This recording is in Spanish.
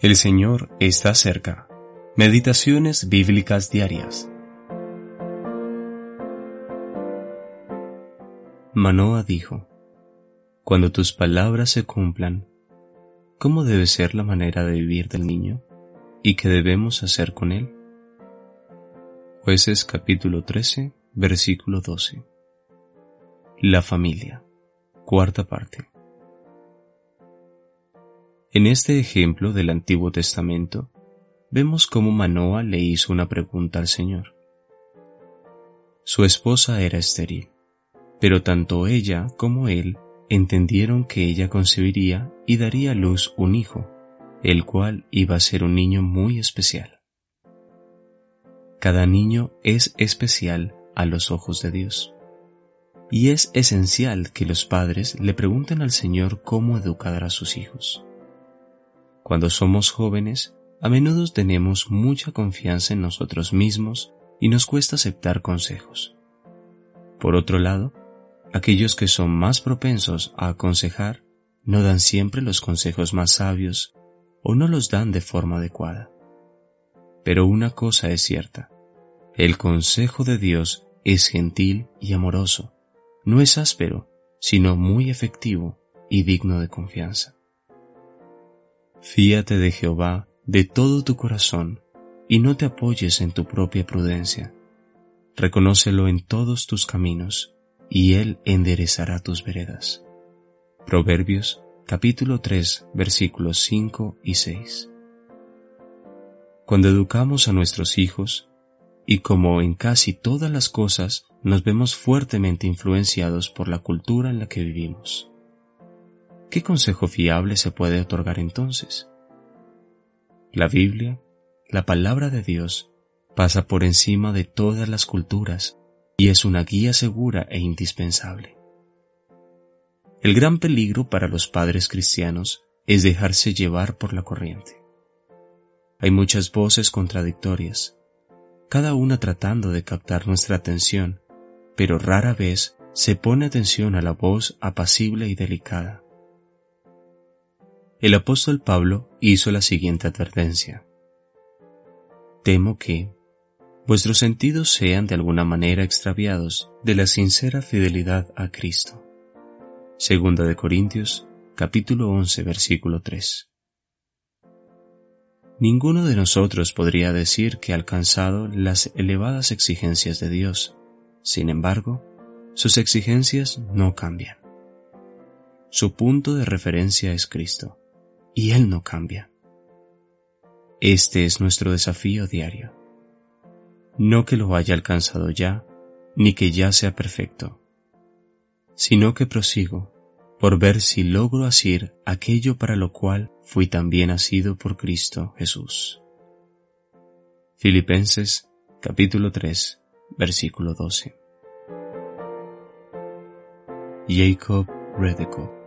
El Señor está cerca. Meditaciones bíblicas diarias. Manoa dijo, Cuando tus palabras se cumplan, ¿cómo debe ser la manera de vivir del niño? ¿Y qué debemos hacer con él? Jueces capítulo 13, versículo 12. La familia. Cuarta parte. En este ejemplo del Antiguo Testamento, vemos cómo Manoa le hizo una pregunta al Señor. Su esposa era estéril, pero tanto ella como él entendieron que ella concebiría y daría a luz un hijo, el cual iba a ser un niño muy especial. Cada niño es especial a los ojos de Dios. Y es esencial que los padres le pregunten al Señor cómo educar a sus hijos. Cuando somos jóvenes, a menudo tenemos mucha confianza en nosotros mismos y nos cuesta aceptar consejos. Por otro lado, aquellos que son más propensos a aconsejar no dan siempre los consejos más sabios o no los dan de forma adecuada. Pero una cosa es cierta, el consejo de Dios es gentil y amoroso, no es áspero, sino muy efectivo y digno de confianza. Fíate de Jehová de todo tu corazón y no te apoyes en tu propia prudencia. Reconócelo en todos tus caminos y Él enderezará tus veredas. Proverbios capítulo 3 versículos 5 y 6. Cuando educamos a nuestros hijos, y como en casi todas las cosas nos vemos fuertemente influenciados por la cultura en la que vivimos, ¿Qué consejo fiable se puede otorgar entonces? La Biblia, la palabra de Dios, pasa por encima de todas las culturas y es una guía segura e indispensable. El gran peligro para los padres cristianos es dejarse llevar por la corriente. Hay muchas voces contradictorias, cada una tratando de captar nuestra atención, pero rara vez se pone atención a la voz apacible y delicada el apóstol Pablo hizo la siguiente advertencia. Temo que vuestros sentidos sean de alguna manera extraviados de la sincera fidelidad a Cristo. Segunda de Corintios, capítulo 11, versículo 3. Ninguno de nosotros podría decir que ha alcanzado las elevadas exigencias de Dios. Sin embargo, sus exigencias no cambian. Su punto de referencia es Cristo y Él no cambia. Este es nuestro desafío diario. No que lo haya alcanzado ya, ni que ya sea perfecto, sino que prosigo por ver si logro asir aquello para lo cual fui también asido por Cristo Jesús. Filipenses capítulo 3 versículo 12. Jacob Redeco